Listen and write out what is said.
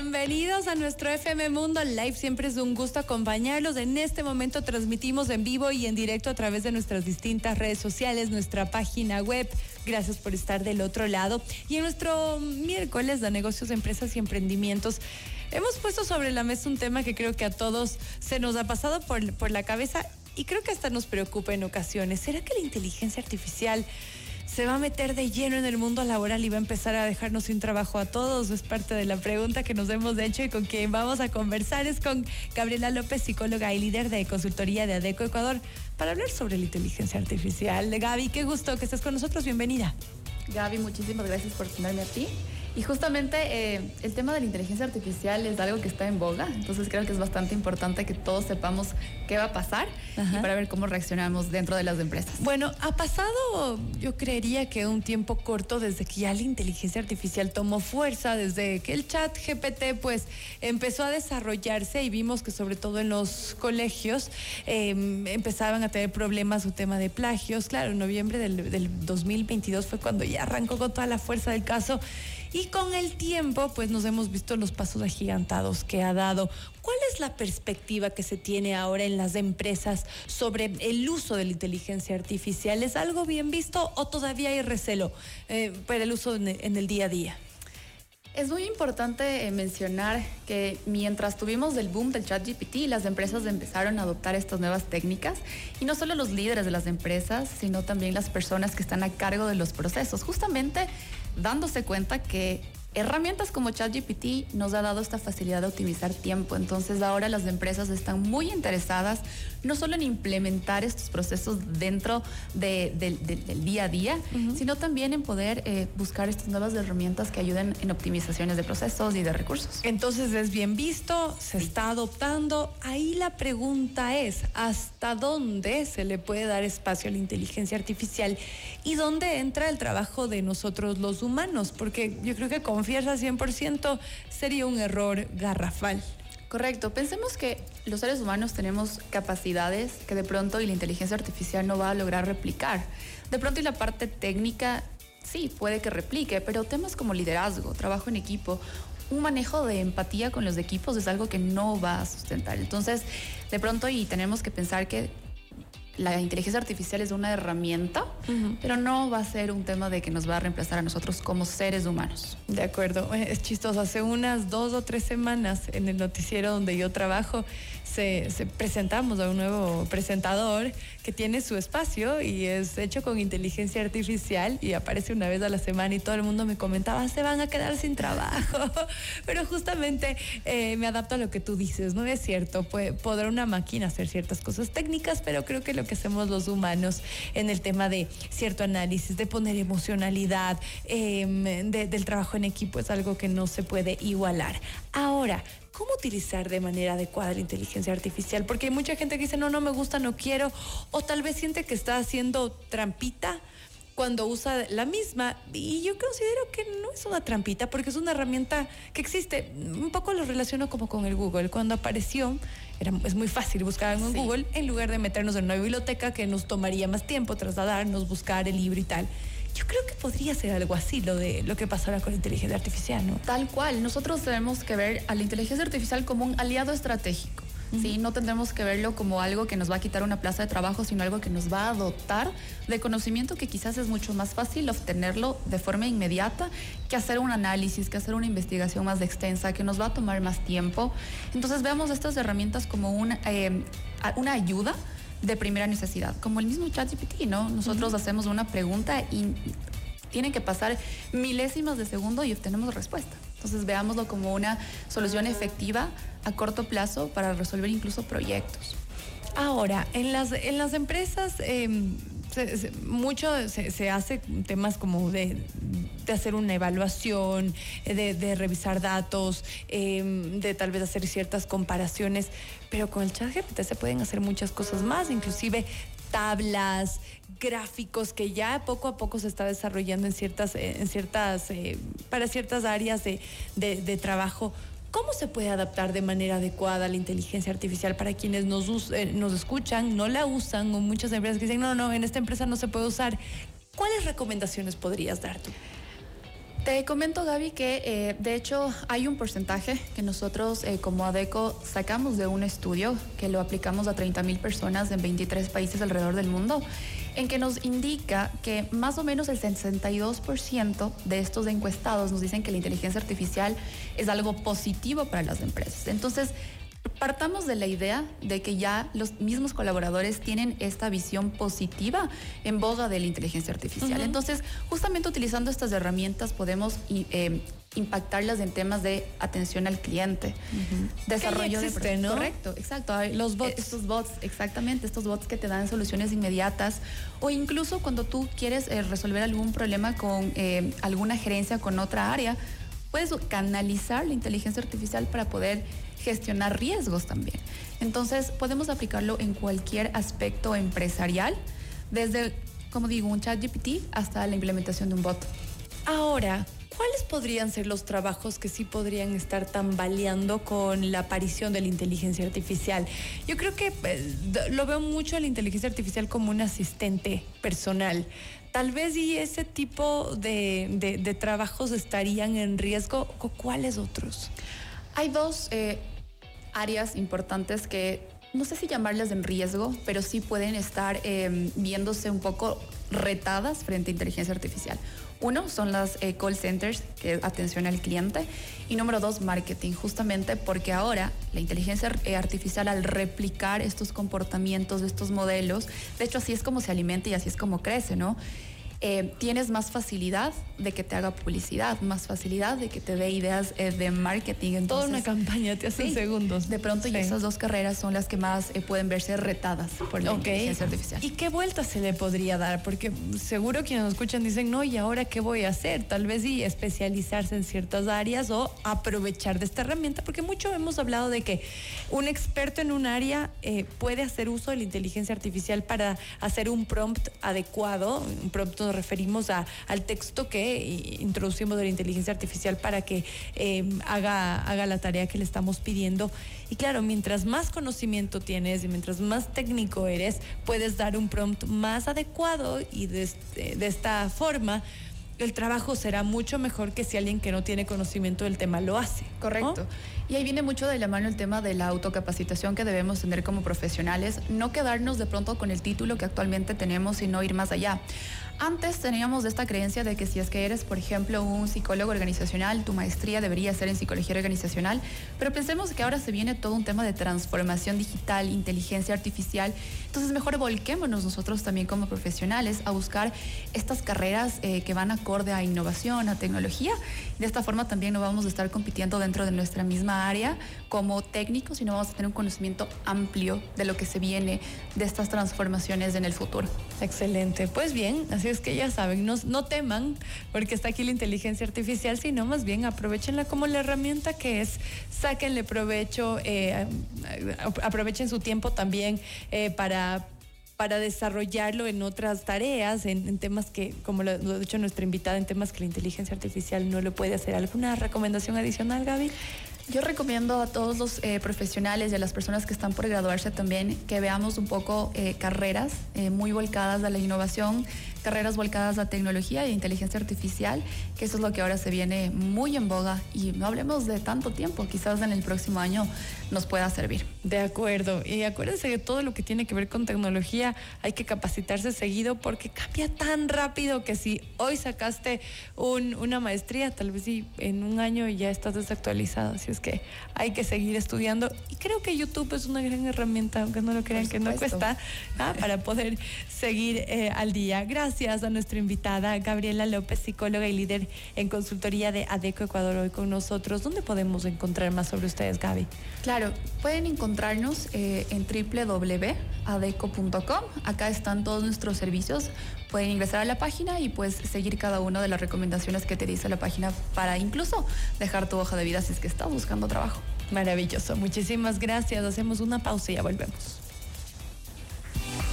Bienvenidos a nuestro FM Mundo Live. Siempre es un gusto acompañarlos. En este momento transmitimos en vivo y en directo a través de nuestras distintas redes sociales, nuestra página web. Gracias por estar del otro lado. Y en nuestro miércoles de negocios, empresas y emprendimientos, hemos puesto sobre la mesa un tema que creo que a todos se nos ha pasado por, por la cabeza y creo que hasta nos preocupa en ocasiones. ¿Será que la inteligencia artificial se va a meter de lleno en el mundo laboral y va a empezar a dejarnos sin trabajo a todos? Es parte de la pregunta que nos hemos hecho y con quien vamos a conversar es con Gabriela López, psicóloga y líder de consultoría de ADECO Ecuador, para hablar sobre la inteligencia artificial. Gaby, qué gusto que estés con nosotros. Bienvenida. Gaby, muchísimas gracias por tenerme a ti. Y justamente eh, el tema de la inteligencia artificial es algo que está en boga, entonces creo que es bastante importante que todos sepamos qué va a pasar y para ver cómo reaccionamos dentro de las empresas. Bueno, ha pasado, yo creería que un tiempo corto desde que ya la inteligencia artificial tomó fuerza, desde que el chat GPT pues empezó a desarrollarse y vimos que sobre todo en los colegios em, empezaban a tener problemas su tema de plagios. Claro, en noviembre del, del 2022 fue cuando ya arrancó con toda la fuerza del caso y con el tiempo, pues nos hemos visto los pasos agigantados que ha dado. ¿Cuál es la perspectiva que se tiene ahora en las empresas sobre el uso de la inteligencia artificial? ¿Es algo bien visto o todavía hay recelo eh, para el uso en, en el día a día? Es muy importante eh, mencionar que mientras tuvimos el boom del chat GPT, las empresas empezaron a adoptar estas nuevas técnicas y no solo los líderes de las empresas, sino también las personas que están a cargo de los procesos, justamente dándose cuenta que herramientas como ChatGPT nos ha dado esta facilidad de optimizar tiempo. Entonces ahora las empresas están muy interesadas no solo en implementar estos procesos dentro del día a día, sino también en poder eh, buscar estas nuevas herramientas que ayuden en optimizaciones de procesos y de recursos. Entonces es bien visto, se está adoptando. Ahí la pregunta es, ¿hasta dónde se le puede dar espacio a la inteligencia artificial y dónde entra el trabajo de nosotros los humanos? Porque yo creo que confiar al 100% sería un error garrafal. Correcto. Pensemos que los seres humanos tenemos capacidades que de pronto y la inteligencia artificial no va a lograr replicar. De pronto y la parte técnica sí puede que replique, pero temas como liderazgo, trabajo en equipo, un manejo de empatía con los equipos es algo que no va a sustentar. Entonces, de pronto y tenemos que pensar que la inteligencia artificial es una herramienta, pero no va a ser un tema de que nos va a reemplazar a nosotros como seres humanos. De acuerdo, es chistoso. Hace unas dos o tres semanas en el noticiero donde yo trabajo, se, presentamos a un nuevo presentador que tiene su espacio y es hecho con inteligencia artificial y aparece una vez a la semana y todo el mundo me comentaba, se van a quedar sin trabajo. Pero justamente eh, me adapto a lo que tú dices, ¿no? Es cierto, puede, podrá una máquina hacer ciertas cosas técnicas, pero creo que lo que hacemos los humanos en el tema de cierto análisis, de poner emocionalidad, em, del trabajo en equipo es algo que no se puede igualar. Ahora, ¿Cómo utilizar de manera adecuada la inteligencia artificial? Porque hay mucha gente que dice, no, no me gusta, no quiero, o tal vez siente que está haciendo trampita cuando usa la misma. Y yo considero que no es una trampita, porque es una herramienta que existe. Un poco lo relaciono como con el Google. Cuando apareció, era, es muy fácil buscar en Google en lugar de meternos en una biblioteca que nos tomaría más tiempo trasladarnos, buscar el libro y tal. Yo creo que podría ser algo así lo de lo que pasó ahora con la inteligencia artificial, ¿no? Tal cual. Nosotros tenemos que ver a la inteligencia artificial como un aliado estratégico. ¿Sí? No tendremos que verlo como algo que nos va a quitar una plaza de trabajo, sino algo que nos va a dotar de conocimiento que quizás es mucho más fácil obtenerlo de forma inmediata que hacer un análisis, que hacer una investigación más extensa, que nos va a tomar más tiempo. Entonces veamos estas herramientas como una, eh, una ayuda de primera necesidad, como el mismo ChatGPT, ¿no? Nosotros hacemos una pregunta y tienen que pasar milésimas de segundo y obtenemos respuesta. Entonces veámoslo como una solución efectiva a corto plazo para resolver incluso proyectos. Ahora, en las, en las empresas em, mucho se, hace temas como de, hacer una evaluación, de, revisar datos, em, de tal vez hacer ciertas comparaciones, pero con el chat GPT se pueden hacer muchas cosas más, inclusive tablas, gráficos que ya poco a poco se está desarrollando en ciertas, en ciertas, eh, para ciertas áreas de, de trabajo ¿Cómo se puede adaptar de manera adecuada la inteligencia artificial para quienes nos, eh, nos escuchan, no la usan, o muchas empresas que dicen, no, no, en esta empresa no se puede usar? ¿Cuáles recomendaciones podrías dar tú? Te comento, Gaby, que eh, de hecho hay un porcentaje que nosotros eh, como ADECO sacamos de un estudio que lo aplicamos a 30 mil personas en 23 países alrededor del mundo, en que nos indica que más o menos el 62% de estos encuestados nos dicen que la inteligencia artificial es algo positivo para las empresas. Entonces, partamos de la idea de que ya los mismos colaboradores tienen esta visión positiva en boga de la inteligencia artificial. Entonces, justamente utilizando estas herramientas podemos eh, impactarlas en temas de atención al cliente, desarrollo de ¿no? correcto, exacto, los bots, estos bots, exactamente, estos bots que te dan soluciones inmediatas. O incluso cuando tú quieres eh, resolver algún problema con eh, alguna gerencia con otra área, puedes canalizar la inteligencia artificial para poder gestionar riesgos también. Entonces, podemos aplicarlo en cualquier aspecto empresarial, desde, como digo, un chat GPT hasta la implementación de un bot. Ahora, ¿cuáles podrían ser los trabajos que sí podrían estar tambaleando con la aparición de la inteligencia artificial? Yo creo que eh, lo veo mucho a la inteligencia artificial como un asistente personal. Tal vez y ese tipo de, trabajos estarían en riesgo. ¿Cuáles otros? Hay dos eh, áreas importantes que no sé si llamarlas en riesgo, pero sí pueden estar em, viéndose un poco retadas frente a inteligencia artificial. Uno son las eh, call centers, que es atención al cliente, y número dos, marketing, justamente porque ahora la inteligencia eh, artificial al replicar estos comportamientos, estos modelos, de hecho así es como se alimenta y así es como crece, ¿no? Eh, tienes más facilidad de que te haga publicidad, más facilidad de que te dé ideas eh, de marketing. Entonces, Toda una campaña te hace segundos. De pronto, y esas dos carreras son las que más eh, pueden verse retadas por la inteligencia artificial. ¿Y qué vuelta se le podría dar? Porque seguro quienes nos escuchan dicen, no, ¿y ahora qué voy a hacer? Tal vez y especializarse en ciertas áreas o aprovechar de esta herramienta, porque mucho hemos hablado de que un experto en un área puede hacer uso de la inteligencia artificial para hacer un prompt adecuado, un prompt nos referimos a, al texto que introducimos de la inteligencia artificial para que em, haga, haga la tarea que le estamos pidiendo. Y claro, mientras más conocimiento tienes y mientras más técnico eres, puedes dar un prompt más adecuado y de, este, de esta forma el trabajo será mucho mejor que si alguien que no tiene conocimiento del tema lo hace. Correcto. Y ahí viene mucho de la mano el tema de la autocapacitación que debemos tener como profesionales, no quedarnos de pronto con el título que actualmente tenemos, sino ir más allá. Antes teníamos esta creencia de que si es que eres, por ejemplo, un psicólogo organizacional, tu maestría debería ser en psicología organizacional, pero pensemos que ahora se viene todo un tema de transformación digital, inteligencia artificial, entonces mejor volquémonos nosotros también como profesionales a buscar estas carreras eh, que van acorde a innovación, a tecnología. De esta forma también no vamos a estar compitiendo dentro de nuestra misma área como técnicos, sino vamos a tener un conocimiento amplio de lo que se viene de estas transformaciones en el futuro. Excelente. Pues bien, así es que ya saben, no, no teman porque está aquí la inteligencia artificial, sino más bien aprovechenla como la herramienta que es, sáquenle provecho, eh, aprovechen su tiempo también eh, para para desarrollarlo en otras tareas, en, temas que, como lo, lo, ha dicho nuestra invitada, en temas que la inteligencia artificial no lo puede hacer. ¿Alguna recomendación adicional, Gaby? Yo recomiendo a todos los eh, profesionales y a las personas que están por graduarse también que veamos un poco eh, carreras eh, muy volcadas a la innovación, carreras volcadas a tecnología e inteligencia artificial, que eso es lo que ahora se viene muy en boga y no hablemos de tanto tiempo, quizás en el próximo año nos pueda servir. De acuerdo, y acuérdense que todo lo que tiene que ver con tecnología hay que capacitarse seguido porque cambia tan rápido que si hoy sacaste una maestría, tal vez sí, en un año ya estás desactualizado, así es que hay que seguir estudiando y creo que YouTube es una gran herramienta, aunque no lo crean que no cuesta, ¿ah? para poder seguir eh, al día. Gracias a nuestra invitada Gabriela López, psicóloga y líder en consultoría de ADECO Ecuador hoy con nosotros. ¿Dónde podemos encontrar más sobre ustedes, Gaby? Claro, pueden encontrarnos eh, en www.adeco.com. Acá están todos nuestros servicios. Pueden ingresar a la página y pues seguir cada una de las recomendaciones que te dice la página para incluso dejar tu hoja de vida si es que estás buscando trabajo. Maravilloso. Muchísimas gracias. Hacemos una pausa y ya volvemos.